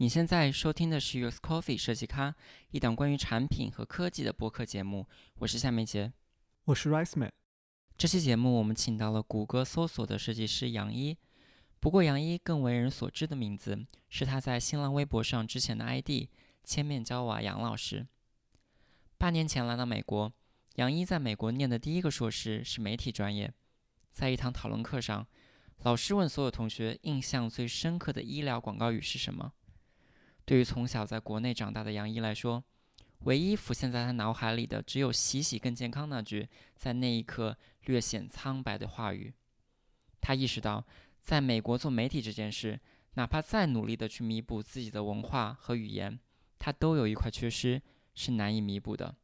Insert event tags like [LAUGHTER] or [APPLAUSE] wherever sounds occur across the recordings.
你现在收听的是 US Coffee 设计咖，一档关于产品和科技的播客节目。我是夏梅杰，我是 Rice Man。这期节目我们请到了谷歌搜索的设计师杨一。不过杨一更为人所知的名字是他在新浪微博上之前的 ID“ 千面娇娃杨老师”。八年前来到美国，杨一在美国念的第一个硕士是媒体专业。在一堂讨论课上，老师问所有同学印象最深刻的医疗广告语是什么。对于从小在国内长大的杨一来说，唯一浮现在他脑海里的只有“洗洗更健康”那句在那一刻略显苍白的话语。他意识到，在美国做媒体这件事，哪怕再努力地去弥补自己的文化和语言，他都有一块缺失是难以弥补的。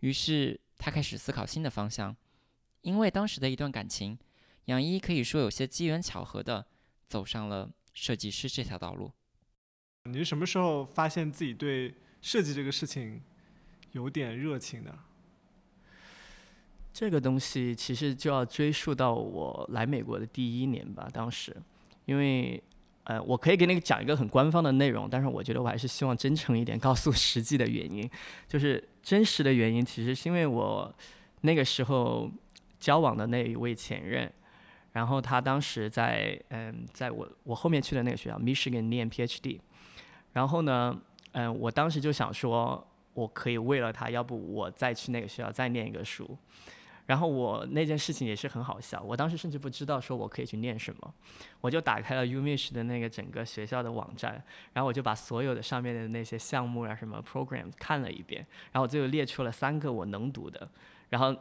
于是他开始思考新的方向。因为当时的一段感情，杨一可以说有些机缘巧合地走上了设计师这条道路。你是什么时候发现自己对设计这个事情有点热情的？这个东西其实就要追溯到我来美国的第一年吧。当时，因为呃，我可以给你讲一个很官方的内容，但是我觉得我还是希望真诚一点，告诉实际的原因。就是真实的原因，其实是因为我那个时候交往的那一位前任，然后他当时在嗯，在我我后面去的那个学校 Michigan 念 PhD。然后呢，嗯，我当时就想说，我可以为了他，要不我再去那个学校再念一个书。然后我那件事情也是很好笑，我当时甚至不知道说我可以去念什么，我就打开了 UMich 的那个整个学校的网站，然后我就把所有的上面的那些项目啊什么 program 看了一遍，然后我最后列出了三个我能读的，然后。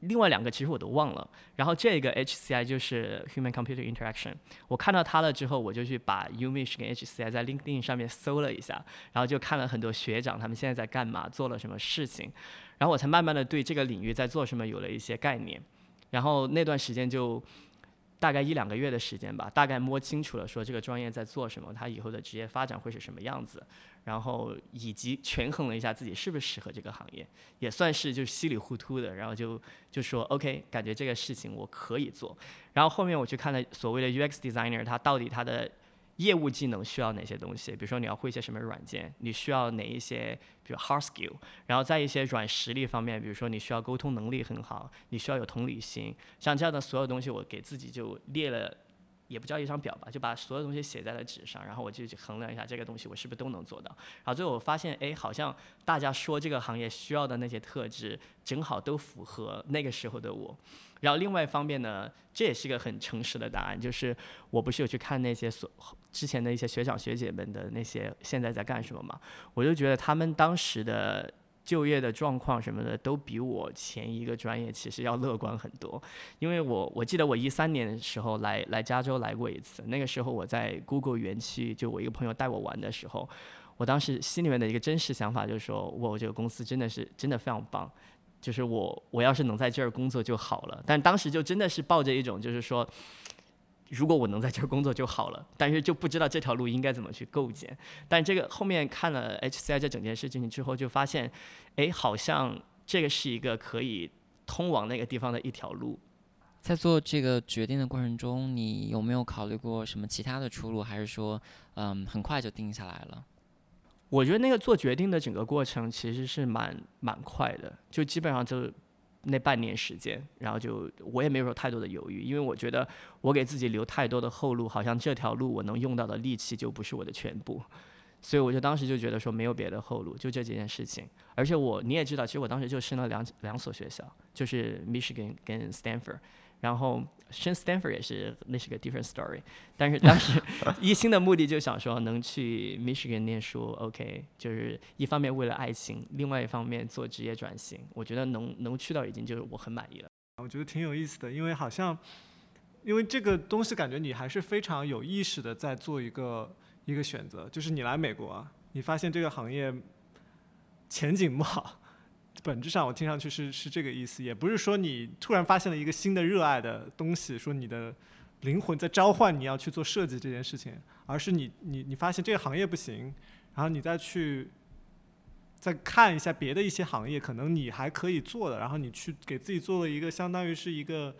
另外两个其实我都忘了，然后这个 HCI 就是 Human Computer Interaction，我看到它了之后，我就去把 Umich 跟 HCI 在 LinkedIn 上面搜了一下，然后就看了很多学长他们现在在干嘛，做了什么事情，然后我才慢慢的对这个领域在做什么有了一些概念，然后那段时间就大概一两个月的时间吧，大概摸清楚了说这个专业在做什么，它以后的职业发展会是什么样子。然后以及权衡了一下自己是不是适合这个行业，也算是就稀里糊涂的，然后就就说 OK，感觉这个事情我可以做。然后后面我去看了所谓的 UX designer，他到底他的业务技能需要哪些东西？比如说你要会一些什么软件，你需要哪一些，比如 hard skill。然后在一些软实力方面，比如说你需要沟通能力很好，你需要有同理心，像这样的所有东西，我给自己就列了。也不叫一张表吧，就把所有东西写在了纸上，然后我就去衡量一下这个东西我是不是都能做到。然后最后我发现，哎，好像大家说这个行业需要的那些特质，正好都符合那个时候的我。然后另外一方面呢，这也是个很诚实的答案，就是我不是有去看那些所之前的一些学长学姐们的那些现在在干什么嘛，我就觉得他们当时的。就业的状况什么的都比我前一个专业其实要乐观很多，因为我我记得我一三年的时候来来加州来过一次，那个时候我在 Google 园区，就我一个朋友带我玩的时候，我当时心里面的一个真实想法就是说，我这个公司真的是真的非常棒，就是我我要是能在这儿工作就好了，但当时就真的是抱着一种就是说。如果我能在这儿工作就好了，但是就不知道这条路应该怎么去构建。但这个后面看了 HCI 这整件事情之后，就发现，哎，好像这个是一个可以通往那个地方的一条路。在做这个决定的过程中，你有没有考虑过什么其他的出路，还是说，嗯，很快就定下来了？我觉得那个做决定的整个过程其实是蛮蛮快的，就基本上就。那半年时间，然后就我也没有说太多的犹豫，因为我觉得我给自己留太多的后路，好像这条路我能用到的力气就不是我的全部，所以我就当时就觉得说没有别的后路，就这几件事情。而且我你也知道，其实我当时就申了两两所学校，就是 Michigan 跟 Stanford。然后 s h a n Stanford 也是，那是个 different story。但是当时一心的目的就想说能去 Michigan 念书，OK，就是一方面为了爱情，另外一方面做职业转型。我觉得能能去到已经就是我很满意了。我觉得挺有意思的，因为好像因为这个东西感觉你还是非常有意识的在做一个一个选择，就是你来美国，你发现这个行业前景不好。本质上，我听上去是是这个意思，也不是说你突然发现了一个新的热爱的东西，说你的灵魂在召唤你要去做设计这件事情，而是你你你发现这个行业不行，然后你再去再看一下别的一些行业，可能你还可以做的，然后你去给自己做了一个相当于是一个，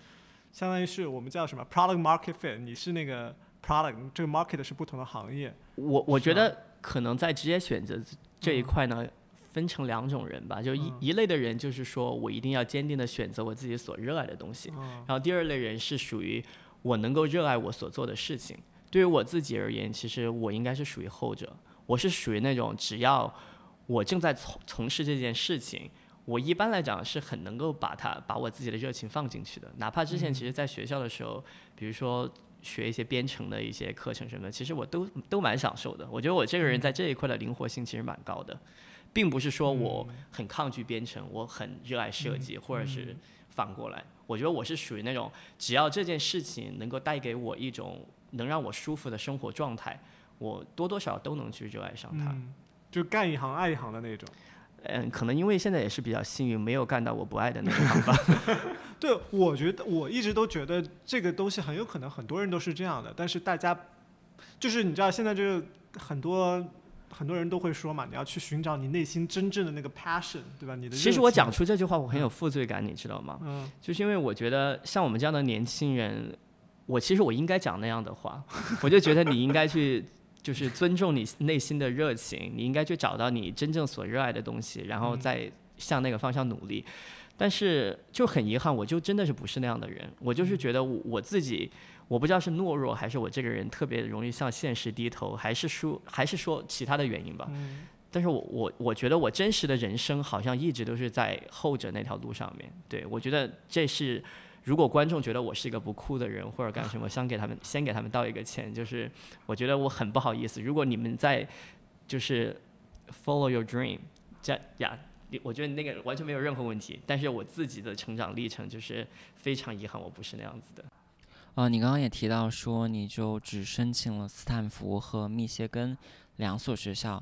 相当于是我们叫什么 product market fit，你是那个 product，这个 market 是不同的行业。我我觉得。可能在职业选择这一块呢，分成两种人吧。就一一类的人，就是说我一定要坚定的选择我自己所热爱的东西。然后第二类人是属于我能够热爱我所做的事情。对于我自己而言，其实我应该是属于后者。我是属于那种只要我正在从从事这件事情，我一般来讲是很能够把它把我自己的热情放进去的。哪怕之前其实在学校的时候，比如说。学一些编程的一些课程什么的，其实我都都蛮享受的。我觉得我这个人在这一块的灵活性其实蛮高的，并不是说我很抗拒编程，我很热爱设计，或者是反过来。我觉得我是属于那种，只要这件事情能够带给我一种能让我舒服的生活状态，我多多少少都能去热爱上它。就干一行爱一行的那种。嗯，可能因为现在也是比较幸运，没有干到我不爱的那行吧。[LAUGHS] 对，我觉得我一直都觉得这个东西很有可能很多人都是这样的，但是大家就是你知道现在就是很多很多人都会说嘛，你要去寻找你内心真正的那个 passion，对吧？你的其实我讲出这句话，我很有负罪感，你知道吗？嗯，就是因为我觉得像我们这样的年轻人，我其实我应该讲那样的话，[LAUGHS] 我就觉得你应该去。就是尊重你内心的热情，你应该去找到你真正所热爱的东西，然后再向那个方向努力。但是就很遗憾，我就真的是不是那样的人。我就是觉得我自己，我不知道是懦弱，还是我这个人特别容易向现实低头，还是说还是说其他的原因吧。但是我我我觉得我真实的人生好像一直都是在后者那条路上面。对我觉得这是。如果观众觉得我是一个不酷的人或者干什么，[LAUGHS] 想给他们先给他们道一个歉，就是我觉得我很不好意思。如果你们在就是 follow your dream，这呀，我觉得那个完全没有任何问题。但是我自己的成长历程就是非常遗憾，我不是那样子的。啊，你刚刚也提到说，你就只申请了斯坦福和密歇根两所学校。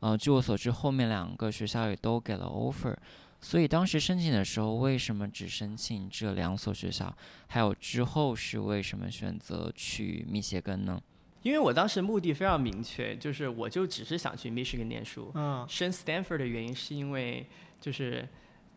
呃，据我所知，后面两个学校也都给了 offer。所以当时申请的时候，为什么只申请这两所学校？还有之后是为什么选择去密歇根呢？因为我当时目的非常明确，就是我就只是想去密歇根念书。嗯。申 Stanford 的原因是因为，就是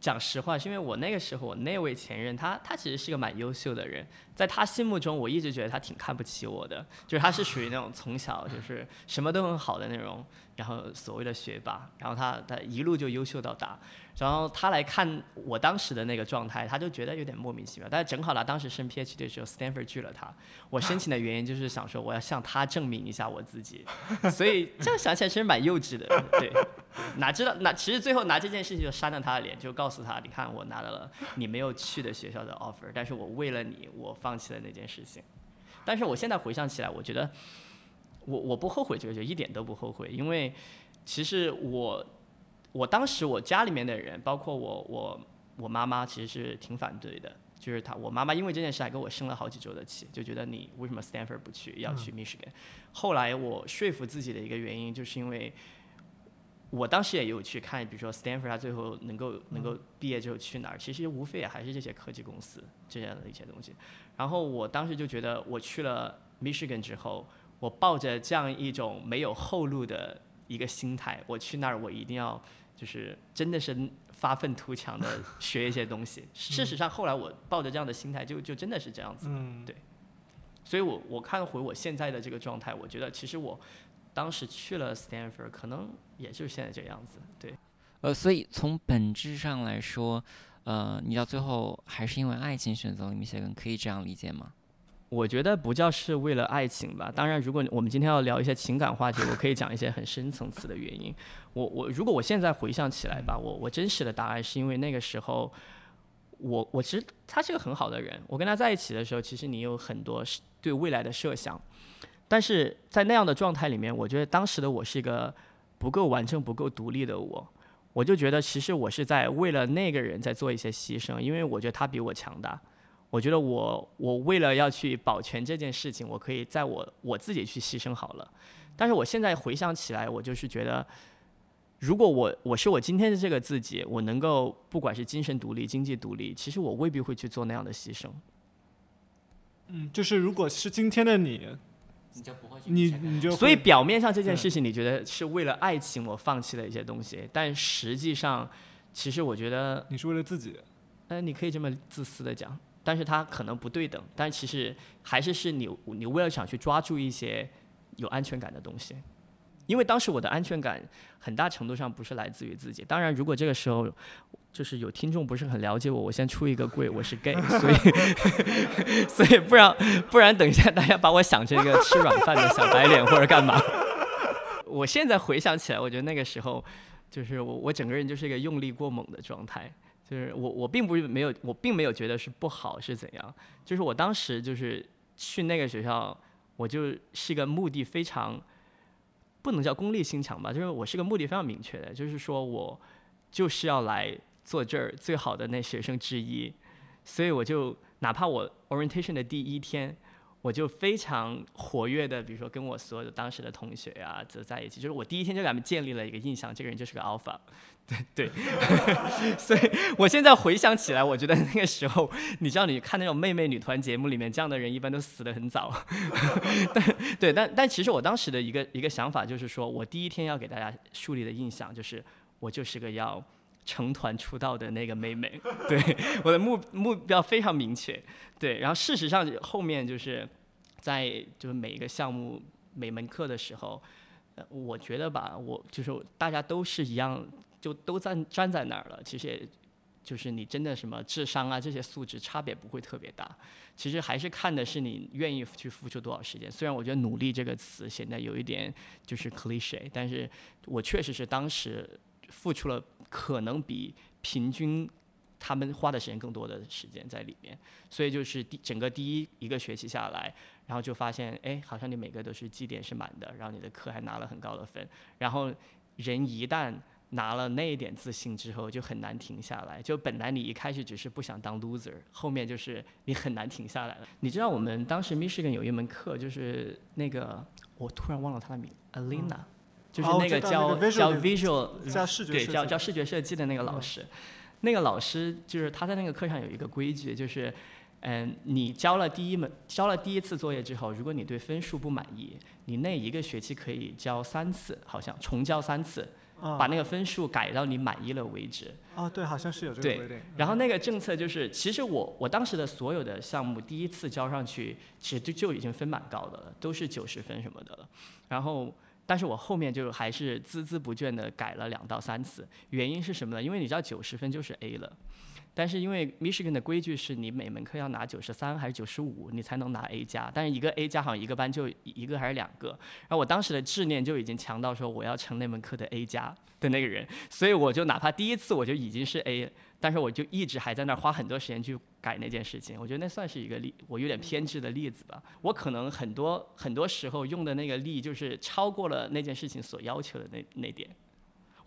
讲实话，是因为我那个时候我那位前任他他其实是个蛮优秀的人，在他心目中我一直觉得他挺看不起我的，就是他是属于那种从小就是什么都很好的那种，然后所谓的学霸，然后他他一路就优秀到大。然后他来看我当时的那个状态，他就觉得有点莫名其妙。但是正好他当时升 PhD 的时候，Stanford 拒了他。我申请的原因就是想说，我要向他证明一下我自己。[LAUGHS] 所以这样想起来其实蛮幼稚的，对。哪知道，哪其实最后拿这件事情就扇了他的脸，就告诉他，你看我拿到了你没有去的学校的 offer，但是我为了你，我放弃了那件事情。但是我现在回想起来，我觉得我我不后悔这个，就一点都不后悔，因为其实我。我当时我家里面的人，包括我我我妈妈，其实是挺反对的。就是她，我妈妈因为这件事还给我生了好几周的气，就觉得你为什么 Stanford 不去，要去 Michigan。后来我说服自己的一个原因，就是因为我当时也有去看，比如说 Stanford 它最后能够能够毕业之后去哪儿，其实无非也还是这些科技公司这样的一些东西。然后我当时就觉得，我去了 Michigan 之后，我抱着这样一种没有后路的一个心态，我去那儿我一定要。就是真的是发愤图强的 [LAUGHS] 学一些东西。事实上，后来我抱着这样的心态，就就真的是这样子。嗯，对。所以我我看回我现在的这个状态，我觉得其实我当时去了 Stanford，可能也就是现在这样子。对。呃，所以从本质上来说，呃，你到最后还是因为爱情选择了密歇根，可以这样理解吗？我觉得不叫是为了爱情吧。当然，如果我们今天要聊一些情感话题，我可以讲一些很深层次的原因。我我如果我现在回想起来吧，我我真实的答案是因为那个时候，我我其实他是个很好的人。我跟他在一起的时候，其实你有很多对未来的设想，但是在那样的状态里面，我觉得当时的我是一个不够完整、不够独立的我。我就觉得其实我是在为了那个人在做一些牺牲，因为我觉得他比我强大。我觉得我我为了要去保全这件事情，我可以在我我自己去牺牲好了。但是我现在回想起来，我就是觉得，如果我我是我今天的这个自己，我能够不管是精神独立、经济独立，其实我未必会去做那样的牺牲。嗯，就是如果是今天的你，你就不会去，你你就所以表面上这件事情，你觉得是为了爱情我放弃了一些东西，但实际上，其实我觉得你是为了自己。嗯，你可以这么自私的讲。但是它可能不对等，但其实还是是你你为了想去抓住一些有安全感的东西。因为当时我的安全感很大程度上不是来自于自己。当然，如果这个时候就是有听众不是很了解我，我先出一个柜，我是 gay，所以 [LAUGHS] 所以不然不然等一下大家把我想成一个吃软饭的小白脸或者干嘛。我现在回想起来，我觉得那个时候就是我我整个人就是一个用力过猛的状态。就是我，我并不是没有，我并没有觉得是不好是怎样。就是我当时就是去那个学校，我就是一个目的非常不能叫功利心强吧，就是我是个目的非常明确的，就是说我就是要来做这儿最好的那学生之一，所以我就哪怕我 orientation 的第一天。我就非常活跃的，比如说跟我所有的当时的同学呀，就在一起。就是我第一天就给他们建立了一个印象，这个人就是个 alpha，对 [LAUGHS] 对。[LAUGHS] 所以我现在回想起来，我觉得那个时候，你知道，你看那种妹妹女团节目里面，这样的人一般都死得很早。[LAUGHS] 但对，但但其实我当时的一个一个想法就是说，我第一天要给大家树立的印象就是，我就是个要。成团出道的那个妹妹，对我的目目标非常明确，对，然后事实上后面就是在就是每一个项目每门课的时候，呃，我觉得吧，我就是大家都是一样，就都站站在那儿了，其实就是你真的什么智商啊这些素质差别不会特别大，其实还是看的是你愿意去付出多少时间。虽然我觉得努力这个词显得有一点就是 cliche，但是我确实是当时。付出了可能比平均他们花的时间更多的时间在里面，所以就是第整个第一一个学期下来，然后就发现，哎，好像你每个都是绩点是满的，然后你的课还拿了很高的分，然后人一旦拿了那一点自信之后，就很难停下来。就本来你一开始只是不想当 loser，后面就是你很难停下来了。你知道我们当时 Michigan 有一门课，就是那个我突然忘了他的名，Alina。就是那个教教 visual，对，教教视觉设计的那个老师，那个老师就是他在那个课上有一个规矩，就是，嗯，你交了第一门，交了第一次作业之后，如果你对分数不满意，你那一个学期可以交三次，好像重交三次，把那个分数改到你满意了为止。啊，对，好像是有这个规定。然后那个政策就是，其实我我当时的所有的项目第一次交上去，其实就就已经分蛮高的了，都是九十分什么的了，然后。但是我后面就还是孜孜不倦的改了两到三次，原因是什么呢？因为你知道九十分就是 A 了，但是因为 Michigan 的规矩是你每门课要拿九十三还是九十五，你才能拿 A 加，但是一个 A 加好像一个班就一个还是两个，然后我当时的执念就已经强到说我要成那门课的 A 加的那个人，所以我就哪怕第一次我就已经是 A。但是我就一直还在那儿花很多时间去改那件事情，我觉得那算是一个例，我有点偏执的例子吧。我可能很多很多时候用的那个力，就是超过了那件事情所要求的那那点。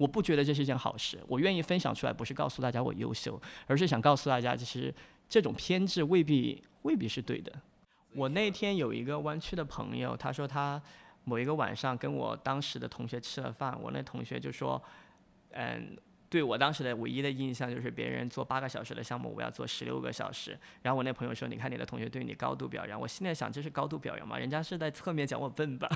我不觉得这是一件好事。我愿意分享出来，不是告诉大家我优秀，而是想告诉大家，其实这种偏执未必未必是对的。我那天有一个湾区的朋友，他说他某一个晚上跟我当时的同学吃了饭，我那同学就说，嗯。对我当时的唯一的印象就是别人做八个小时的项目，我要做十六个小时。然后我那朋友说：“你看你的同学对你高度表扬。”我现在想，这是高度表扬吗？人家是在侧面讲我笨吧。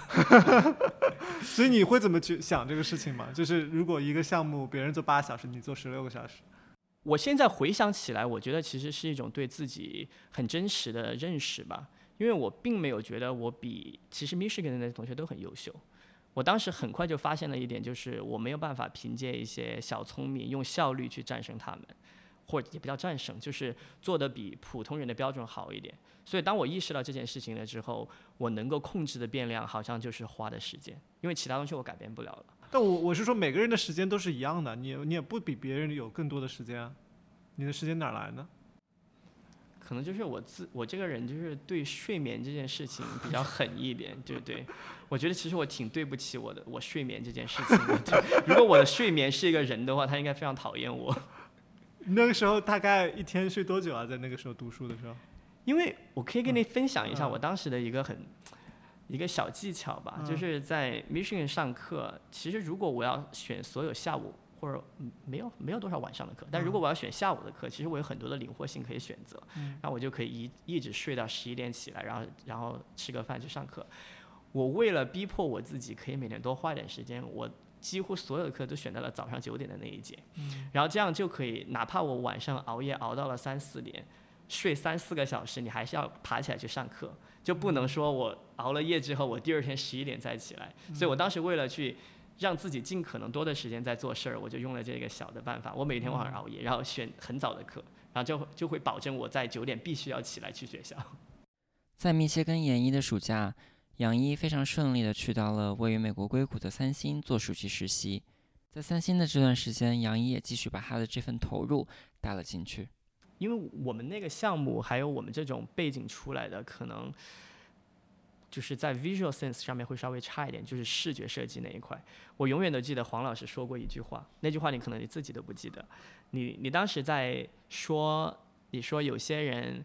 [LAUGHS] 所以你会怎么去想这个事情吗？就是如果一个项目别人做八小时，你做十六个小时。我现在回想起来，我觉得其实是一种对自己很真实的认识吧。因为我并没有觉得我比其实 Michigan 的那些同学都很优秀。我当时很快就发现了一点，就是我没有办法凭借一些小聪明，用效率去战胜他们，或者也不叫战胜，就是做的比普通人的标准好一点。所以当我意识到这件事情了之后，我能够控制的变量好像就是花的时间，因为其他东西我改变不了了。但我我是说，每个人的时间都是一样的，你你也不比别人有更多的时间啊，你的时间哪来呢？可能就是我自我这个人就是对睡眠这件事情比较狠一点，对不对？我觉得其实我挺对不起我的我睡眠这件事情的。如果我的睡眠是一个人的话，他应该非常讨厌我。[LAUGHS] 那个时候大概一天睡多久啊？在那个时候读书的时候？因为我可以跟你分享一下我当时的一个很一个小技巧吧，就是在 Michigan 上课，其实如果我要选所有下午。或者没有没有多少晚上的课，但如果我要选下午的课，其实我有很多的灵活性可以选择，然后我就可以一一直睡到十一点起来，然后然后吃个饭去上课。我为了逼迫我自己可以每天多花点时间，我几乎所有的课都选在了早上九点的那一节，然后这样就可以，哪怕我晚上熬夜熬到了三四点，睡三四个小时，你还是要爬起来去上课。就不能说我熬了夜之后，我第二天十一点再起来。所以我当时为了去让自己尽可能多的时间在做事儿，我就用了这个小的办法。我每天晚上熬夜，然后选很早的课，然后就就会保证我在九点必须要起来去学校。在密歇根研一的暑假，杨一非常顺利地去到了位于美国硅谷的三星做暑期实习。在三星的这段时间，杨一也继续把他的这份投入带了进去。因为我们那个项目还有我们这种背景出来的，可能就是在 visual sense 上面会稍微差一点，就是视觉设计那一块。我永远都记得黄老师说过一句话，那句话你可能你自己都不记得。你你当时在说，你说有些人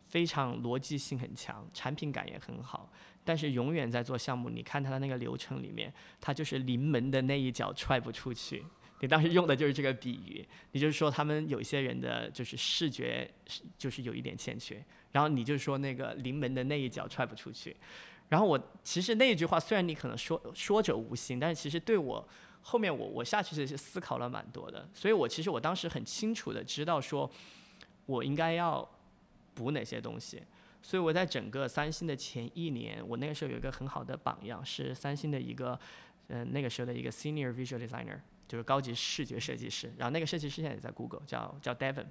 非常逻辑性很强，产品感也很好，但是永远在做项目，你看他的那个流程里面，他就是临门的那一脚踹不出去。你当时用的就是这个比喻，你就是说他们有些人的就是视觉就是有一点欠缺，然后你就说那个临门的那一脚踹不出去，然后我其实那一句话虽然你可能说说者无心，但是其实对我后面我我下去是思考了蛮多的，所以我其实我当时很清楚的知道说，我应该要补哪些东西，所以我在整个三星的前一年，我那个时候有一个很好的榜样，是三星的一个嗯那个时候的一个 senior visual designer。就是高级视觉设计师，然后那个设计师现在也在 Google，叫叫 Devon，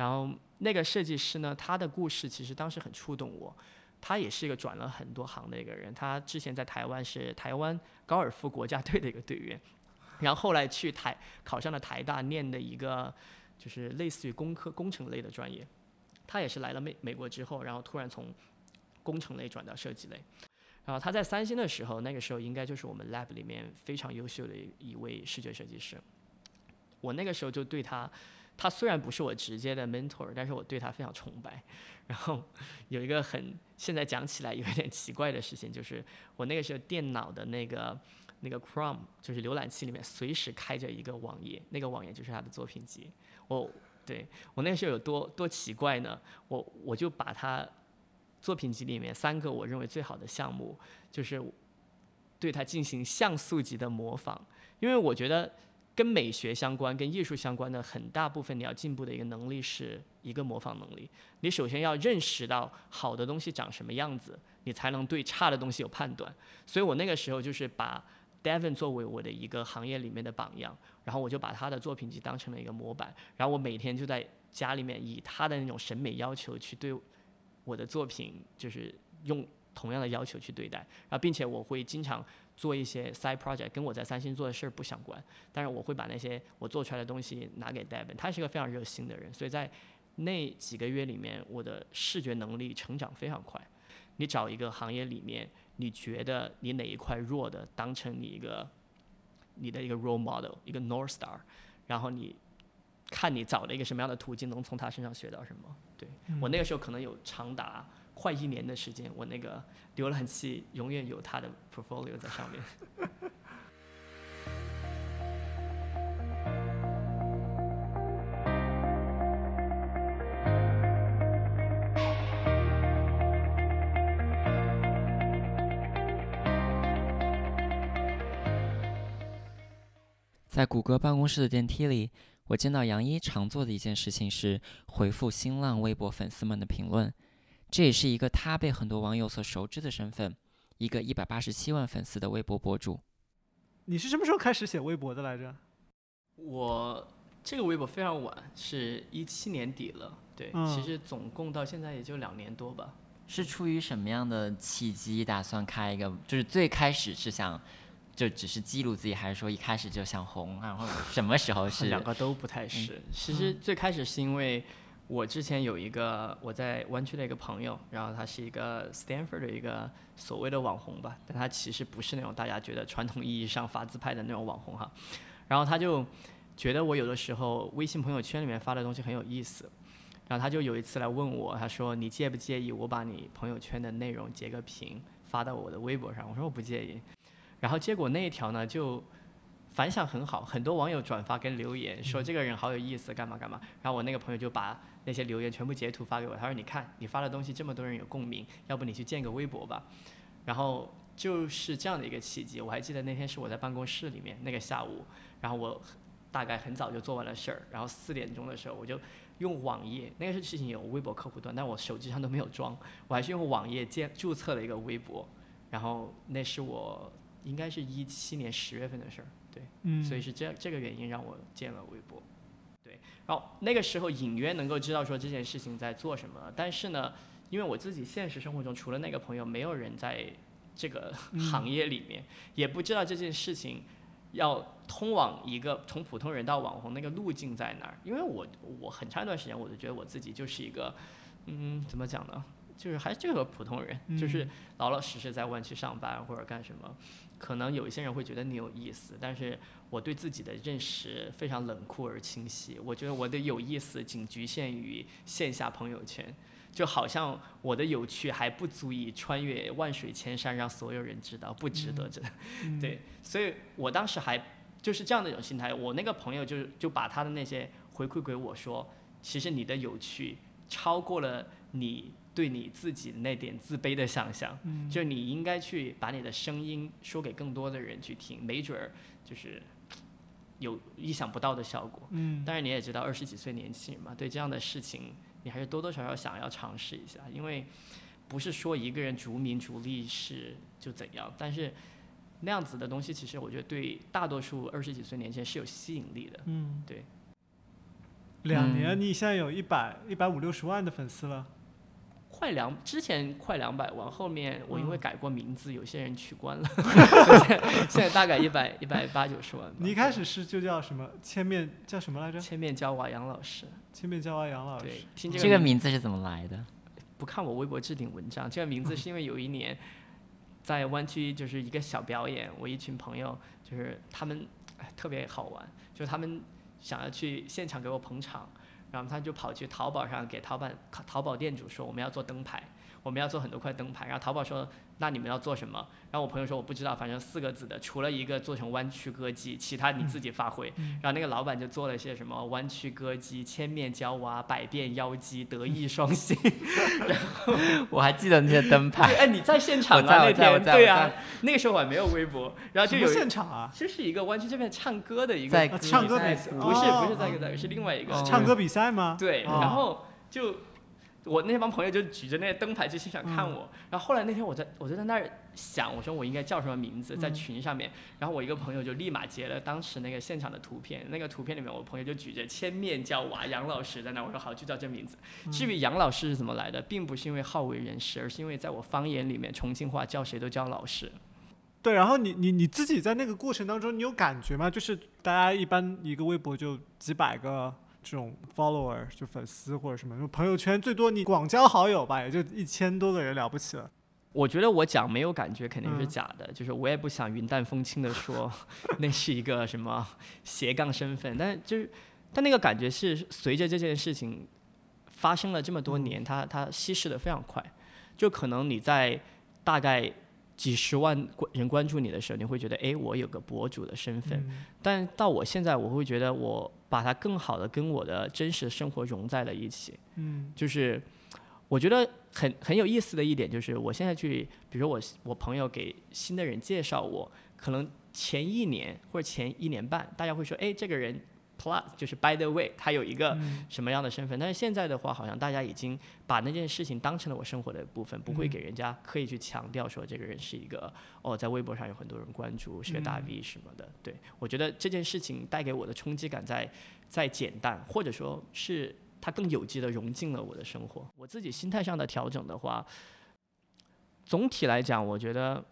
然后那个设计师呢，他的故事其实当时很触动我，他也是一个转了很多行的一个人，他之前在台湾是台湾高尔夫国家队的一个队员，然后后来去台考上了台大念的一个就是类似于工科工程类的专业，他也是来了美美国之后，然后突然从工程类转到设计类。然后他在三星的时候，那个时候应该就是我们 lab 里面非常优秀的一位视觉设计师。我那个时候就对他，他虽然不是我直接的 mentor，但是我对他非常崇拜。然后有一个很现在讲起来有一点奇怪的事情，就是我那个时候电脑的那个那个 Chrome 就是浏览器里面随时开着一个网页，那个网页就是他的作品集。我对我那个时候有多多奇怪呢？我我就把他。作品集里面三个我认为最好的项目，就是对他进行像素级的模仿，因为我觉得跟美学相关、跟艺术相关的很大部分你要进步的一个能力是一个模仿能力。你首先要认识到好的东西长什么样子，你才能对差的东西有判断。所以我那个时候就是把 Devon 作为我的一个行业里面的榜样，然后我就把他的作品集当成了一个模板，然后我每天就在家里面以他的那种审美要求去对。我的作品就是用同样的要求去对待，然后并且我会经常做一些 side project，跟我在三星做的事儿不相关，但是我会把那些我做出来的东西拿给 Devin，他是一个非常热心的人，所以在那几个月里面，我的视觉能力成长非常快。你找一个行业里面，你觉得你哪一块弱的，当成你一个你的一个 role model，一个 north star，然后你。看你找了一个什么样的途径，能从他身上学到什么？对我那个时候可能有长达快一年的时间，我那个浏览器永远有他的 portfolio 在上面。在谷歌办公室的电梯里。我见到杨一常做的一件事情是回复新浪微博粉丝们的评论，这也是一个他被很多网友所熟知的身份，一个一百八十七万粉丝的微博博主。你是什么时候开始写微博的来着？我这个微博非常晚，是一七年底了。对，其实总共到现在也就两年多吧。是出于什么样的契机打算开一个？就是最开始是想。就只是记录自己，还是说一开始就想红？然后什么时候 [LAUGHS] 是？两个都不太是。其实最开始是因为我之前有一个我在湾区的一个朋友，然后他是一个 Stanford 的一个所谓的网红吧，但他其实不是那种大家觉得传统意义上发自拍的那种网红哈。然后他就觉得我有的时候微信朋友圈里面发的东西很有意思，然后他就有一次来问我，他说你介不介意我把你朋友圈的内容截个屏发到我的微博上？我说我不介意。然后结果那一条呢就反响很好，很多网友转发跟留言说这个人好有意思，干嘛干嘛。然后我那个朋友就把那些留言全部截图发给我，他说你看你发的东西这么多人有共鸣，要不你去建个微博吧。然后就是这样的一个契机，我还记得那天是我在办公室里面那个下午，然后我大概很早就做完了事儿，然后四点钟的时候我就用网页，那个事情有微博客户端，但我手机上都没有装，我还是用网页建注册了一个微博，然后那是我应该是一七年十月份的事儿，对，嗯，所以是这这个原因让我建了微博，对，然后那个时候隐约能够知道说这件事情在做什么，但是呢，因为我自己现实生活中除了那个朋友，没有人在这个行业里面，也不知道这件事情要通往一个从普通人到网红那个路径在哪儿。因为我我很长一段时间我就觉得我自己就是一个，嗯，怎么讲呢？就是还就是个普通人，就是老老实实在湾区上班或者干什么。可能有一些人会觉得你有意思，但是我对自己的认识非常冷酷而清晰。我觉得我的有意思仅局限于线下朋友圈。就好像我的有趣还不足以穿越万水千山让所有人知道，不值得这，[LAUGHS] 对，所以我当时还就是这样的一种心态。我那个朋友就就把他的那些回馈给我说，其实你的有趣超过了你对你自己那点自卑的想象，就你应该去把你的声音说给更多的人去听，没准儿就是有意想不到的效果。嗯，但是你也知道，二十几岁年轻人嘛，对这样的事情。你还是多多少少想要尝试一下，因为不是说一个人逐名逐利是就怎样，但是那样子的东西，其实我觉得对大多数二十几岁年轻人是有吸引力的。嗯，对。两年，你现在有一百一百五六十万的粉丝了。快两之前快两百万，后面我因为改过名字，有些人取关了，[LAUGHS] 现在大概一百一百八九十万。你一开始是就叫什么千面叫什么来着？千面娇娃杨老师。千面娇娃杨老师。对，听这个名字是怎么来的？不看我微博置顶文章，这个名字是因为有一年在湾区就是一个小表演，我一群朋友就是他们特别好玩，就是他们想要去现场给我捧场。然后他就跑去淘宝上给淘宝淘宝店主说我们要做灯牌，我们要做很多块灯牌。然后淘宝说那你们要做什么？然后我朋友说我不知道，反正四个字的，除了一个做成弯曲歌姬，其他你自己发挥。然后那个老板就做了一些什么弯曲歌姬、千面娇娃、百变妖姬、德艺双馨。[LAUGHS] 然后 [LAUGHS] 我还记得那些灯牌。哎，你在现场啊？那天对啊，那个时候我还没有微博，然后就有现场啊，就是一个弯曲这边唱歌的一个唱歌比赛，不是不是在个是另外一个唱歌比赛吗？对，然后就。我那帮朋友就举着那些灯牌去现场看我，然后后来那天我在我就在那儿想，我说我应该叫什么名字在群上面，然后我一个朋友就立马截了当时那个现场的图片，那个图片里面我朋友就举着千面叫娃杨老师在那，我说好就叫这名字。至于杨老师是怎么来的，并不是因为好为人师，而是因为在我方言里面重庆话叫谁都叫老师。对，然后你你你自己在那个过程当中你有感觉吗？就是大家一般一个微博就几百个。这种 follower 就粉丝或者什么，就朋友圈最多你广交好友吧，也就一千多个人了不起了。我觉得我讲没有感觉肯定是假的，就是我也不想云淡风轻的说 [LAUGHS] 那是一个什么斜杠身份，但就是，但那个感觉是随着这件事情发生了这么多年，它它稀释的非常快，就可能你在大概。几十万人关注你的时候，你会觉得，哎，我有个博主的身份。但到我现在，我会觉得，我把它更好的跟我的真实生活融在了一起。嗯，就是我觉得很很有意思的一点，就是我现在去，比如说我我朋友给新的人介绍我，可能前一年或者前一年半，大家会说，哎，这个人。Plus 就是 By the way，他有一个什么样的身份？但是现在的话，好像大家已经把那件事情当成了我生活的部分，不会给人家刻意去强调说这个人是一个哦，在微博上有很多人关注，是个大 V 什么的。对我觉得这件事情带给我的冲击感在在减淡，或者说是它更有机的融进了我的生活。我自己心态上的调整的话，总体来讲，我觉得。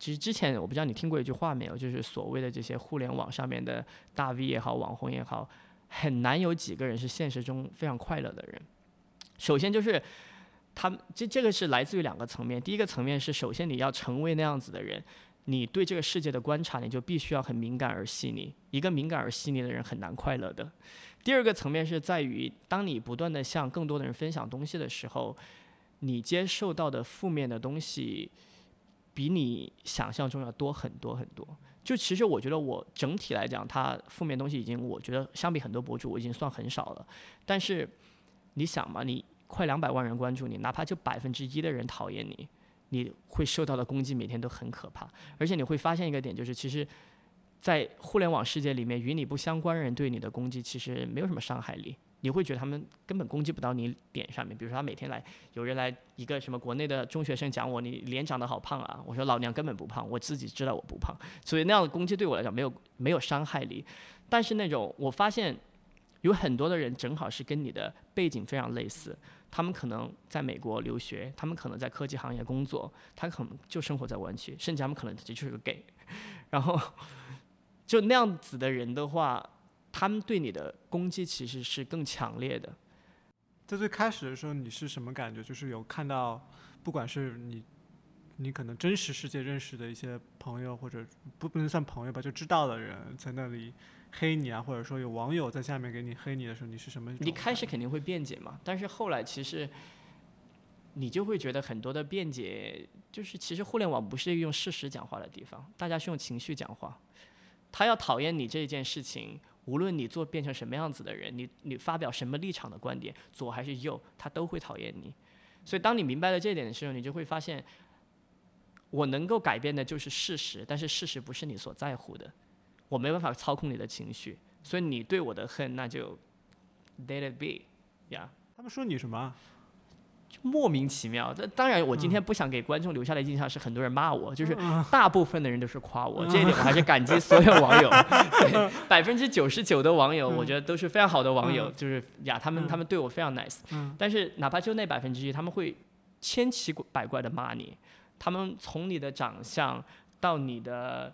其实之前我不知道你听过一句话没有，就是所谓的这些互联网上面的大 V 也好，网红也好，很难有几个人是现实中非常快乐的人。首先就是他们这这个是来自于两个层面，第一个层面是首先你要成为那样子的人，你对这个世界的观察你就必须要很敏感而细腻，一个敏感而细腻的人很难快乐的。第二个层面是在于当你不断的向更多的人分享东西的时候，你接受到的负面的东西。比你想象中要多很多很多。就其实我觉得我整体来讲，它负面东西已经，我觉得相比很多博主，我已经算很少了。但是你想嘛，你快两百万人关注你，哪怕就百分之一的人讨厌你，你会受到的攻击每天都很可怕。而且你会发现一个点，就是其实在互联网世界里面，与你不相关人对你的攻击其实没有什么伤害力。你会觉得他们根本攻击不到你点上面。比如说，他每天来，有人来一个什么国内的中学生讲我，你脸长得好胖啊。我说老娘根本不胖，我自己知道我不胖。所以那样的攻击对我来讲没有没有伤害力。但是那种我发现有很多的人正好是跟你的背景非常类似，他们可能在美国留学，他们可能在科技行业工作，他可能就生活在湾区，甚至他们可能就是个 gay。然后 [LAUGHS] 就那样子的人的话。他们对你的攻击其实是更强烈的。在最开始的时候，你是什么感觉？就是有看到，不管是你，你可能真实世界认识的一些朋友，或者不不能算朋友吧，就知道的人在那里黑你啊，或者说有网友在下面给你黑你的时候，你是什么？你开始肯定会辩解嘛，但是后来其实你就会觉得很多的辩解，就是其实互联网不是用事实讲话的地方，大家是用情绪讲话。他要讨厌你这件事情。无论你做变成什么样子的人，你你发表什么立场的观点，左还是右，他都会讨厌你。所以当你明白了这一点的时候，你就会发现，我能够改变的就是事实，但是事实不是你所在乎的，我没办法操控你的情绪。所以你对我的恨，那就 let it be，呀。他们说你什么？莫名其妙，这当然，我今天不想给观众留下的印象是很多人骂我，就是大部分的人都是夸我，这一点我还是感激所有网友，[LAUGHS] 百分之九十九的网友，我觉得都是非常好的网友，就是呀，他们他们对我非常 nice，但是哪怕就那百分之一，他们会千奇百怪的骂你，他们从你的长相到你的。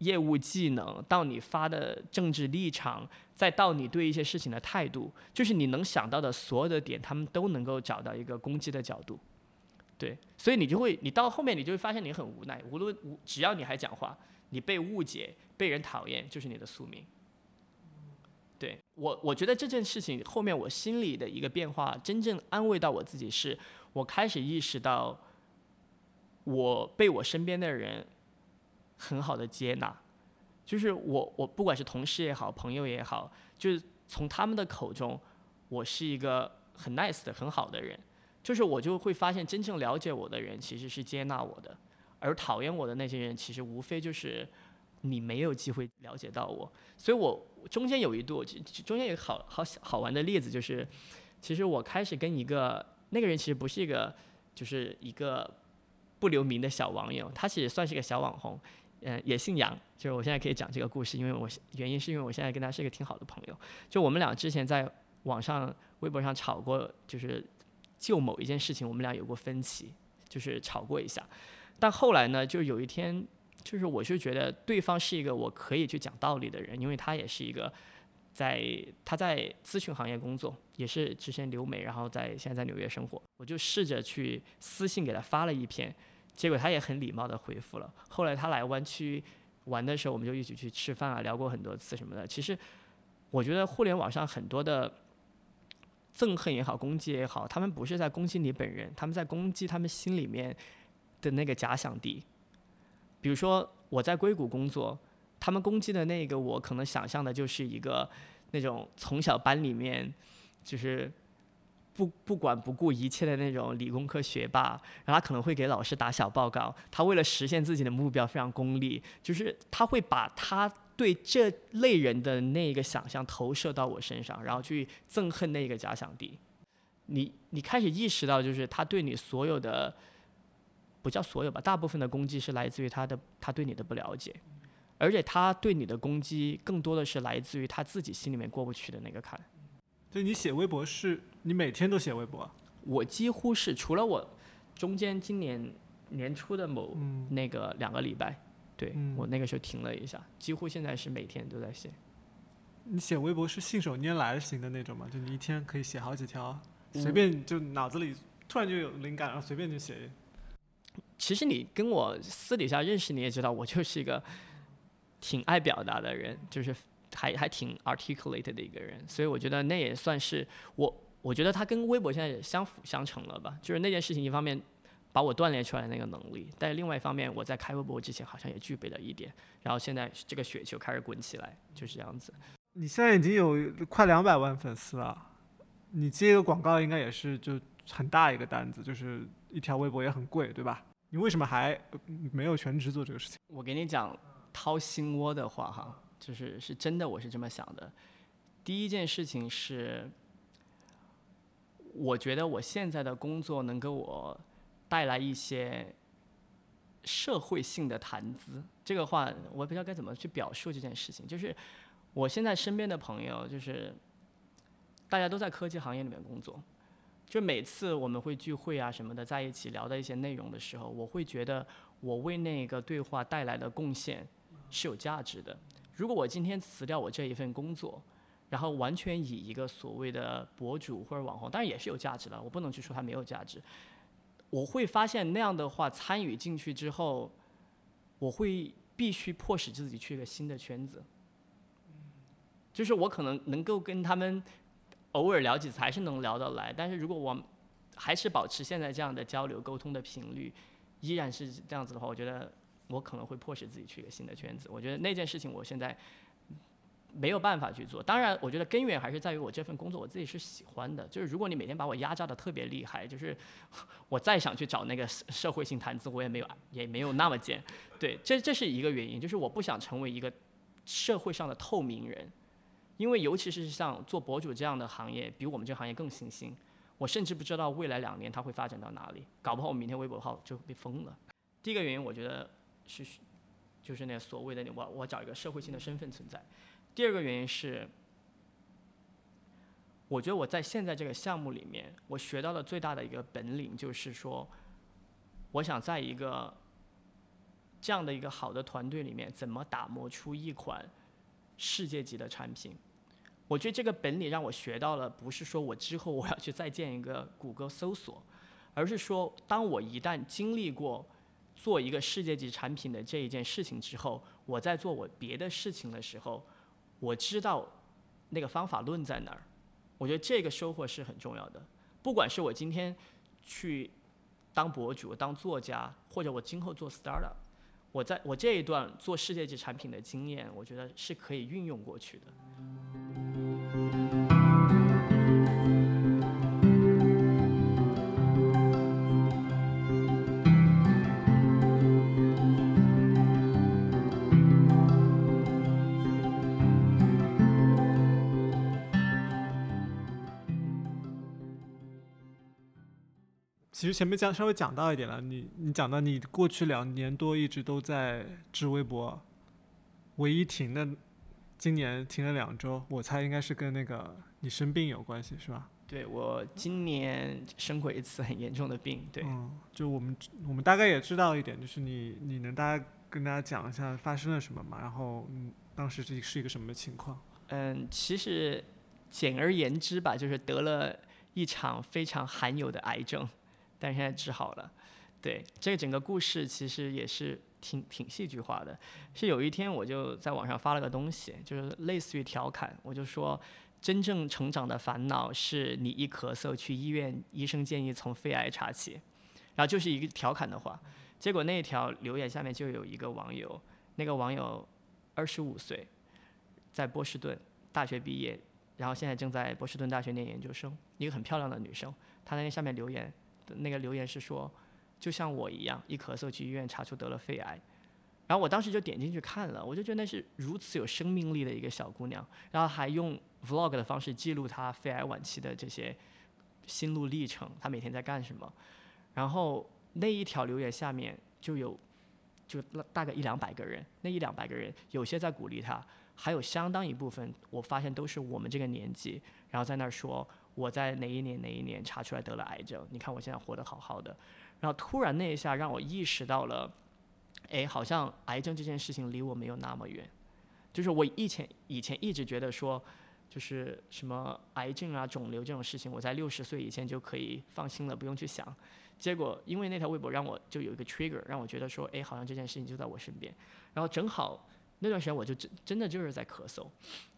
业务技能到你发的政治立场，再到你对一些事情的态度，就是你能想到的所有的点，他们都能够找到一个攻击的角度，对，所以你就会，你到后面你就会发现你很无奈，无论只要你还讲话，你被误解、被人讨厌，就是你的宿命。对我，我觉得这件事情后面我心里的一个变化，真正安慰到我自己，是我开始意识到，我被我身边的人。很好的接纳，就是我我不管是同事也好，朋友也好，就是从他们的口中，我是一个很 nice 的很好的人，就是我就会发现真正了解我的人其实是接纳我的，而讨厌我的那些人其实无非就是你没有机会了解到我，所以我中间有一度，中间有好好好玩的例子就是，其实我开始跟一个那个人其实不是一个就是一个不留名的小网友，他其实算是个小网红。嗯，也姓杨，就是我现在可以讲这个故事，因为我原因是因为我现在跟他是一个挺好的朋友。就我们俩之前在网上微博上吵过，就是就某一件事情，我们俩有过分歧，就是吵过一下。但后来呢，就有一天，就是我就觉得对方是一个我可以去讲道理的人，因为他也是一个在他在咨询行业工作，也是之前留美，然后在现在在纽约生活。我就试着去私信给他发了一篇。结果他也很礼貌的回复了。后来他来湾区玩的时候，我们就一起去吃饭啊，聊过很多次什么的。其实我觉得互联网上很多的憎恨也好，攻击也好，他们不是在攻击你本人，他们在攻击他们心里面的那个假想敌。比如说我在硅谷工作，他们攻击的那个我，可能想象的就是一个那种从小班里面就是。不不管不顾一切的那种理工科学霸，然后他可能会给老师打小报告。他为了实现自己的目标非常功利，就是他会把他对这类人的那个想象投射到我身上，然后去憎恨那个假想敌。你你开始意识到，就是他对你所有的，不叫所有吧，大部分的攻击是来自于他的他对你的不了解，而且他对你的攻击更多的是来自于他自己心里面过不去的那个坎。就你写微博是，你每天都写微博？我几乎是，除了我中间今年年初的某那个两个礼拜，对我那个时候停了一下，几乎现在是每天都在写。你写微博是信手拈来型的那种吗？就你一天可以写好几条，随便就脑子里突然就有灵感，然后随便就写。其实你跟我私底下认识，你也知道我就是一个挺爱表达的人，就是。还还挺 articulated 的一个人，所以我觉得那也算是我，我觉得他跟微博现在相辅相成了吧。就是那件事情，一方面把我锻炼出来那个能力，但另外一方面，我在开微博之前好像也具备了一点。然后现在这个雪球开始滚起来，就是这样子。你现在已经有快两百万粉丝了，你接一个广告应该也是就很大一个单子，就是一条微博也很贵，对吧？你为什么还没有全职做这个事情？我给你讲。掏心窝的话哈，就是是真的，我是这么想的。第一件事情是，我觉得我现在的工作能给我带来一些社会性的谈资。这个话我不知道该怎么去表述这件事情。就是我现在身边的朋友，就是大家都在科技行业里面工作，就每次我们会聚会啊什么的，在一起聊的一些内容的时候，我会觉得我为那个对话带来的贡献是有价值的。如果我今天辞掉我这一份工作，然后完全以一个所谓的博主或者网红，当然也是有价值的，我不能去说它没有价值。我会发现那样的话，参与进去之后，我会必须迫使自己去一个新的圈子。就是我可能能够跟他们偶尔聊几次，还是能聊得来。但是如果我还是保持现在这样的交流沟通的频率，依然是这样子的话，我觉得我可能会迫使自己去一个新的圈子。我觉得那件事情我现在。没有办法去做，当然，我觉得根源还是在于我这份工作我自己是喜欢的。就是如果你每天把我压榨的特别厉害，就是 [LAUGHS] 我再想去找那个社会性谈资，我也没有也没有那么贱。对，这这是一个原因，就是我不想成为一个社会上的透明人，因为尤其是像做博主这样的行业，比我们这行业更新兴。我甚至不知道未来两年它会发展到哪里，搞不好我明天微博号就被封了。第一个原因，我觉得是就是那所谓的我我找一个社会性的身份存在。第二个原因是，我觉得我在现在这个项目里面，我学到的最大的一个本领就是说，我想在一个这样的一个好的团队里面，怎么打磨出一款世界级的产品。我觉得这个本领让我学到了，不是说我之后我要去再建一个谷歌搜索，而是说，当我一旦经历过做一个世界级产品的这一件事情之后，我在做我别的事情的时候。我知道那个方法论在哪儿，我觉得这个收获是很重要的。不管是我今天去当博主、当作家，或者我今后做 startup，我在我这一段做世界级产品的经验，我觉得是可以运用过去的。其实前面讲稍微讲到一点了，你你讲到你过去两年多一直都在治微博，唯一停的，今年停了两周，我猜应该是跟那个你生病有关系，是吧？对我今年生过一次很严重的病，对。嗯，就我们我们大概也知道一点，就是你你能大家跟大家讲一下发生了什么嘛？然后嗯，当时是是一个什么情况？嗯，其实简而言之吧，就是得了一场非常罕有的癌症。但现在治好了，对这个整个故事其实也是挺挺戏剧化的。是有一天我就在网上发了个东西，就是类似于调侃，我就说真正成长的烦恼是你一咳嗽去医院，医生建议从肺癌查起，然后就是一个调侃的话。结果那条留言下面就有一个网友，那个网友二十五岁，在波士顿大学毕业，然后现在正在波士顿大学念研究生，一个很漂亮的女生，她在那下面留言。那个留言是说，就像我一样，一咳嗽去医院查出得了肺癌，然后我当时就点进去看了，我就觉得那是如此有生命力的一个小姑娘，然后还用 vlog 的方式记录她肺癌晚期的这些心路历程，她每天在干什么，然后那一条留言下面就有就大概一两百个人，那一两百个人有些在鼓励她，还有相当一部分我发现都是我们这个年纪，然后在那儿说。我在哪一年哪一年查出来得了癌症？你看我现在活得好好的，然后突然那一下让我意识到了，哎，好像癌症这件事情离我没有那么远。就是我以前以前一直觉得说，就是什么癌症啊、肿瘤这种事情，我在六十岁以前就可以放心了，不用去想。结果因为那条微博让我就有一个 trigger，让我觉得说，哎，好像这件事情就在我身边。然后正好那段时间我就真真的就是在咳嗽，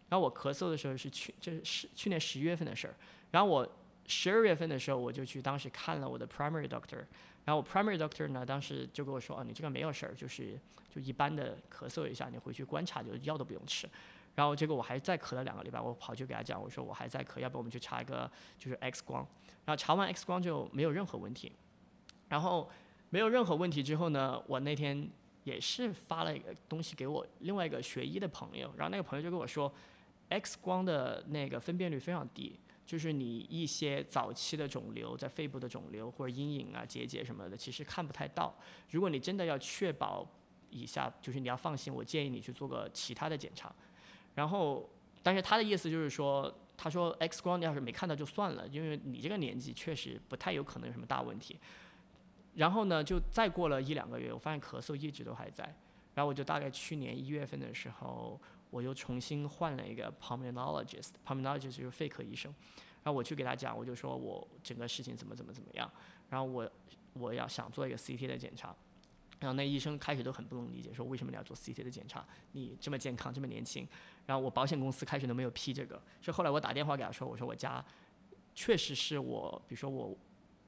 然后我咳嗽的时候是去就是去年十一月份的事儿。然后我十二月份的时候，我就去当时看了我的 primary doctor，然后我 primary doctor 呢，当时就跟我说，哦，你这个没有事儿，就是就一般的咳嗽一下，你回去观察，就药都不用吃。然后结果我还再咳了两个礼拜，我跑去给他讲，我说我还在咳，要不我们去查一个就是 X 光。然后查完 X 光就没有任何问题。然后没有任何问题之后呢，我那天也是发了一个东西给我另外一个学医的朋友，然后那个朋友就跟我说，X 光的那个分辨率非常低，就是你一些早期的肿瘤，在肺部的肿瘤或者阴影啊、结节什么的，其实看不太到。如果你真的要确保以下，就是你要放心，我建议你去做个其他的检查。然后，但是他的意思就是说，他说 X 光要是没看到就算了，因为你这个年纪确实不太有可能有什么大问题。然后呢，就再过了一两个月，我发现咳嗽一直都还在。然后我就大概去年一月份的时候，我又重新换了一个 pulmonologist，pulmonologist 就是肺科医生。然后我去给他讲，我就说我整个事情怎么怎么怎么样。然后我我要想做一个 CT 的检查。然后那医生开始都很不能理解，说为什么你要做 CT 的检查？你这么健康，这么年轻。然后我保险公司开始都没有批这个。是后来我打电话给他说，我说我家确实是我，比如说我。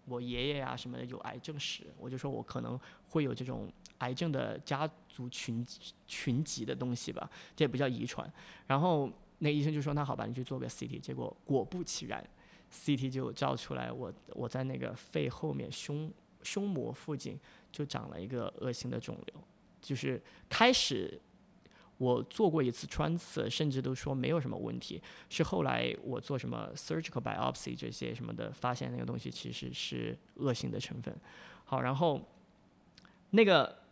我爷爷呀什么的有癌症史，我就说我可能会有这种癌症的家族群群集的东西吧，这也不叫遗传。然后那医生就说那好吧，你去做个 CT。结果果不其然，CT 就照出来我我在那个肺后面胸胸膜附近就长了一个恶性的肿瘤，就是开始。我做过一次穿刺，甚至都说没有什么问题。是后来我做什么 surgical biopsy 这些什么的，发现那个东西其实是恶性的成分。好，然后那个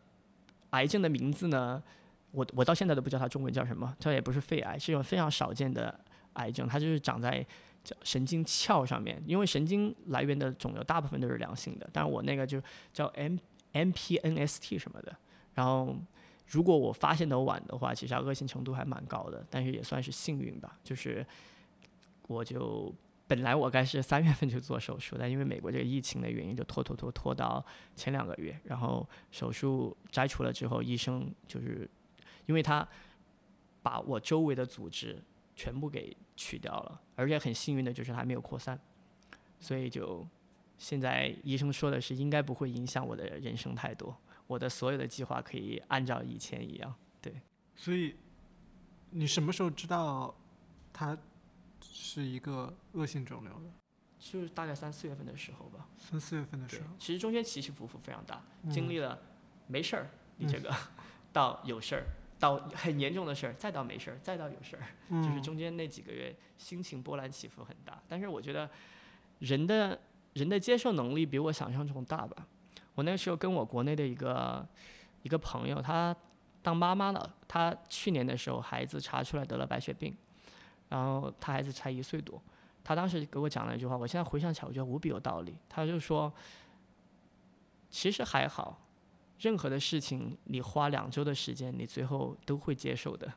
癌症的名字呢，我我到现在都不知道它中文叫什么。它也不是肺癌，是一种非常少见的癌症，它就是长在叫神经鞘上面。因为神经来源的肿瘤大部分都是良性的，但是我那个就叫 M M P N S T 什么的，然后。如果我发现的晚的话，其实它恶性程度还蛮高的，但是也算是幸运吧。就是我就本来我该是三月份就做手术，但因为美国这个疫情的原因，就拖拖拖拖到前两个月。然后手术摘除了之后，医生就是因为他把我周围的组织全部给取掉了，而且很幸运的就是还没有扩散，所以就现在医生说的是应该不会影响我的人生太多。我的所有的计划可以按照以前一样，对。所以，你什么时候知道他是一个恶性肿瘤的？就是大概三四月份的时候吧。三四月份的时候。其实中间起起伏伏非常大，经历了没事儿，你这个到有事儿，到很严重的事儿，再到没事儿，再到有事儿，就是中间那几个月心情波澜起伏很大。但是我觉得人的人的接受能力比我想象中大吧。我那时候跟我国内的一个一个朋友，他当妈妈了。他去年的时候，孩子查出来得了白血病，然后他孩子才一岁多。他当时给我讲了一句话，我现在回想起来，我觉得无比有道理。他就说：“其实还好，任何的事情你花两周的时间，你最后都会接受的。”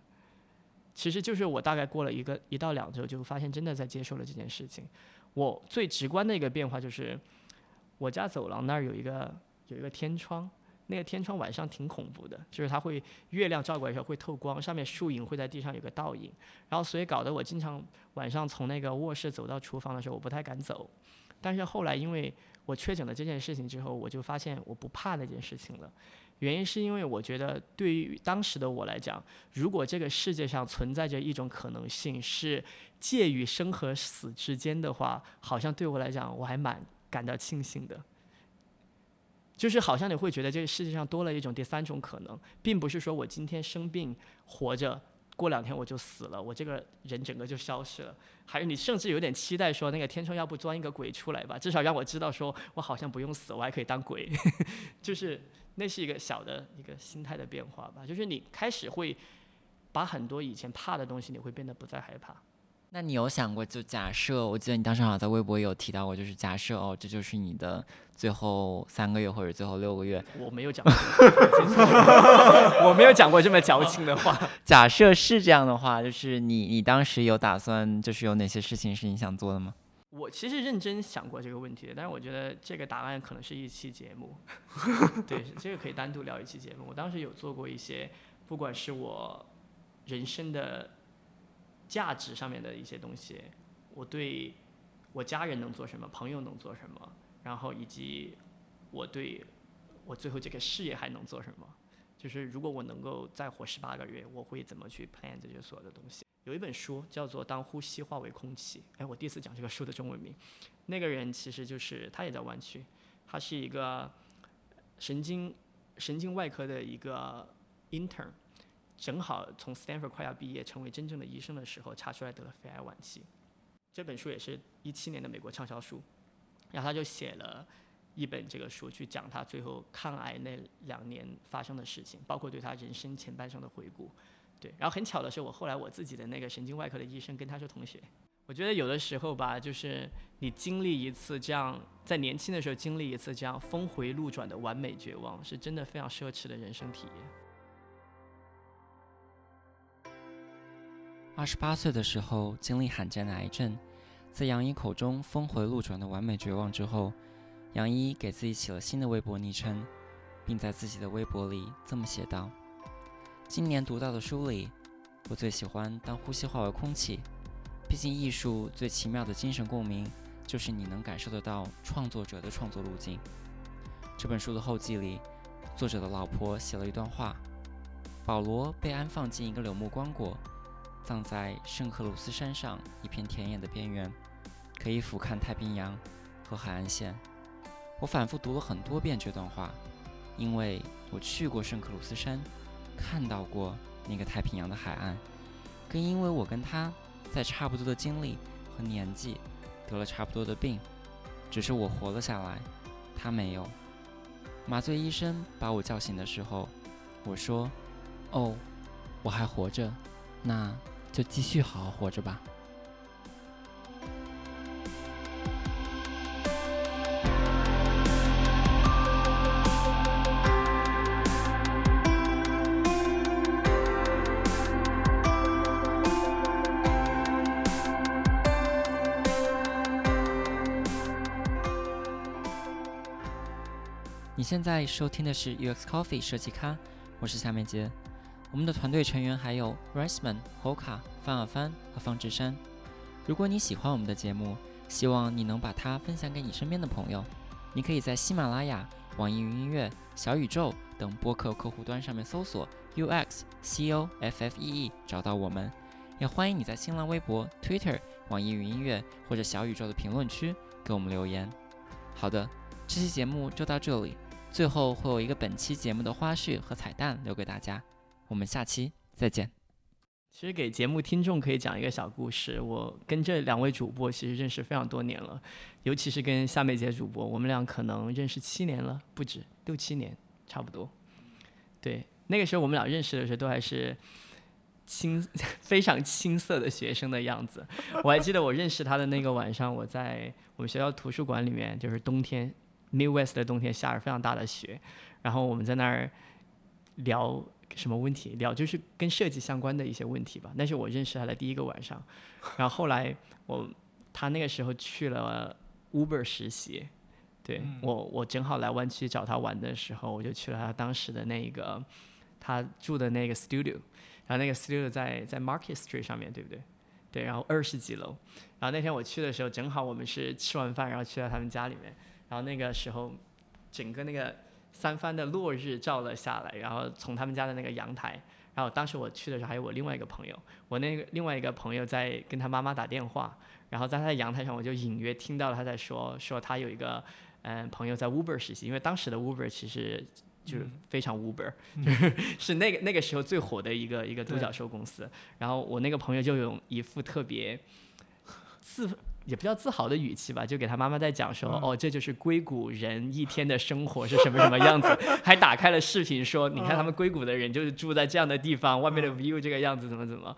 其实就是我大概过了一个一到两周，就发现真的在接受了这件事情。我最直观的一个变化就是，我家走廊那儿有一个。有一个天窗，那个天窗晚上挺恐怖的，就是它会月亮照过来时候会透光，上面树影会在地上有个倒影，然后所以搞得我经常晚上从那个卧室走到厨房的时候我不太敢走，但是后来因为我确诊了这件事情之后，我就发现我不怕那件事情了，原因是因为我觉得对于当时的我来讲，如果这个世界上存在着一种可能性是介于生和死之间的话，好像对我来讲我还蛮感到庆幸的。就是好像你会觉得这个世界上多了一种第三种可能，并不是说我今天生病活着，过两天我就死了，我这个人整个就消失了。还有你甚至有点期待说那个天窗要不钻一个鬼出来吧，至少让我知道说我好像不用死，我还可以当鬼。[LAUGHS] 就是那是一个小的一个心态的变化吧，就是你开始会把很多以前怕的东西，你会变得不再害怕。那你有想过，就假设，我记得你当时好像在微博有提到过，就是假设哦，这就是你的最后三个月或者最后六个月。我没有讲过，[LAUGHS] 我没有讲过这么矫情的话。[LAUGHS] 假设是这样的话，就是你你当时有打算，就是有哪些事情是你想做的吗？我其实认真想过这个问题的，但是我觉得这个答案可能是一期节目。对，这个可以单独聊一期节目。我当时有做过一些，不管是我人生的。价值上面的一些东西，我对我家人能做什么，朋友能做什么，然后以及我对我最后这个事业还能做什么，就是如果我能够再活十八个月，我会怎么去 plan 这些所有的东西。有一本书叫做《当呼吸化为空气》，哎，我第一次讲这个书的中文名。那个人其实就是他也在湾区，他是一个神经神经外科的一个 intern，正好从 Stanford 快要毕业，成为真正的医生的时候，查出来得了肺癌晚期。这本书也是一七年的美国畅销书，然后他就写了一本这个书，去讲他最后抗癌那两年发生的事情，包括对他人生前半生的回顾。对，然后很巧的是，我后来我自己的那个神经外科的医生跟他是同学。我觉得有的时候吧，就是你经历一次这样，在年轻的时候经历一次这样峰回路转的完美绝望，是真的非常奢侈的人生体验。二十八岁的时候经历罕见的癌症，在杨一口中峰回路转的完美绝望之后，杨一给自己起了新的微博昵称，并在自己的微博里这么写道：“今年读到的书里，我最喜欢当呼吸化为空气。毕竟艺术最奇妙的精神共鸣，就是你能感受得到创作者的创作路径。”这本书的后记里，作者的老婆写了一段话：保罗被安放进一个柳木棺椁。葬在圣克鲁斯山上一片田野的边缘，可以俯瞰太平洋和海岸线。我反复读了很多遍这段话，因为我去过圣克鲁斯山，看到过那个太平洋的海岸，更因为我跟他在差不多的经历和年纪，得了差不多的病，只是我活了下来，他没有。麻醉医生把我叫醒的时候，我说：“哦，我还活着。”那。就继续好好活着吧。你现在收听的是 UX Coffee 设计咖，我是夏面杰。我们的团队成员还有 Riceman、Hoka、范尔帆和方志山。如果你喜欢我们的节目，希望你能把它分享给你身边的朋友。你可以在喜马拉雅、网易云音乐、小宇宙等播客客户端上面搜索 UX C O F F E E 找到我们。也欢迎你在新浪微博、Twitter、网易云音乐或者小宇宙的评论区给我们留言。好的，这期节目就到这里。最后会有一个本期节目的花絮和彩蛋留给大家。我们下期再见。其实给节目听众可以讲一个小故事。我跟这两位主播其实认识非常多年了，尤其是跟夏美杰主播，我们俩可能认识七年了，不止六七年，差不多。对，那个时候我们俩认识的时候都还是青 [LAUGHS] 非常青涩的学生的样子。我还记得我认识他的那个晚上，我在我们学校图书馆里面，就是冬天，Midwest 的冬天下着非常大的雪，然后我们在那儿聊。什么问题聊就是跟设计相关的一些问题吧。那是我认识他的第一个晚上，然后后来我他那个时候去了 Uber 实习，对我我正好来湾区找他玩的时候，我就去了他当时的那个他住的那个 studio，然后那个 studio 在在 Market Street 上面对不对？对，然后二十几楼。然后那天我去的时候，正好我们是吃完饭然后去到他们家里面，然后那个时候整个那个。三番的落日照了下来，然后从他们家的那个阳台，然后当时我去的时候还有我另外一个朋友，我那个另外一个朋友在跟他妈妈打电话，然后在他的阳台上我就隐约听到了他在说说他有一个嗯朋友在 Uber 实习，因为当时的 Uber 其实就是非常 Uber，就是是那个那个时候最火的一个一个独角兽公司，然后我那个朋友就有一副特别自。也不叫自豪的语气吧，就给他妈妈在讲说，哦，这就是硅谷人一天的生活是什么什么样子，还打开了视频说，你看他们硅谷的人就是住在这样的地方，外面的 view 这个样子怎么怎么。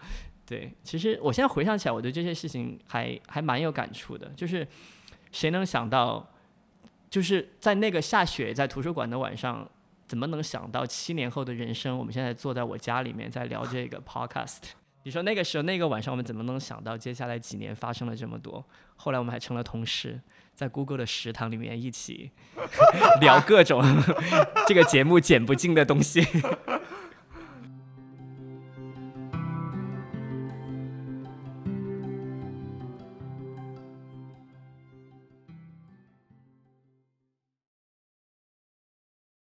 对，其实我现在回想起来，我对这些事情还还蛮有感触的，就是谁能想到，就是在那个下雪在图书馆的晚上，怎么能想到七年后的人生，我们现在坐在我家里面在聊这个 podcast。你说那个时候那个晚上我们怎么能想到接下来几年发生了这么多？后来我们还成了同事，在 Google 的食堂里面一起 [LAUGHS] 聊各种 [LAUGHS] 这个节目剪不尽的东西。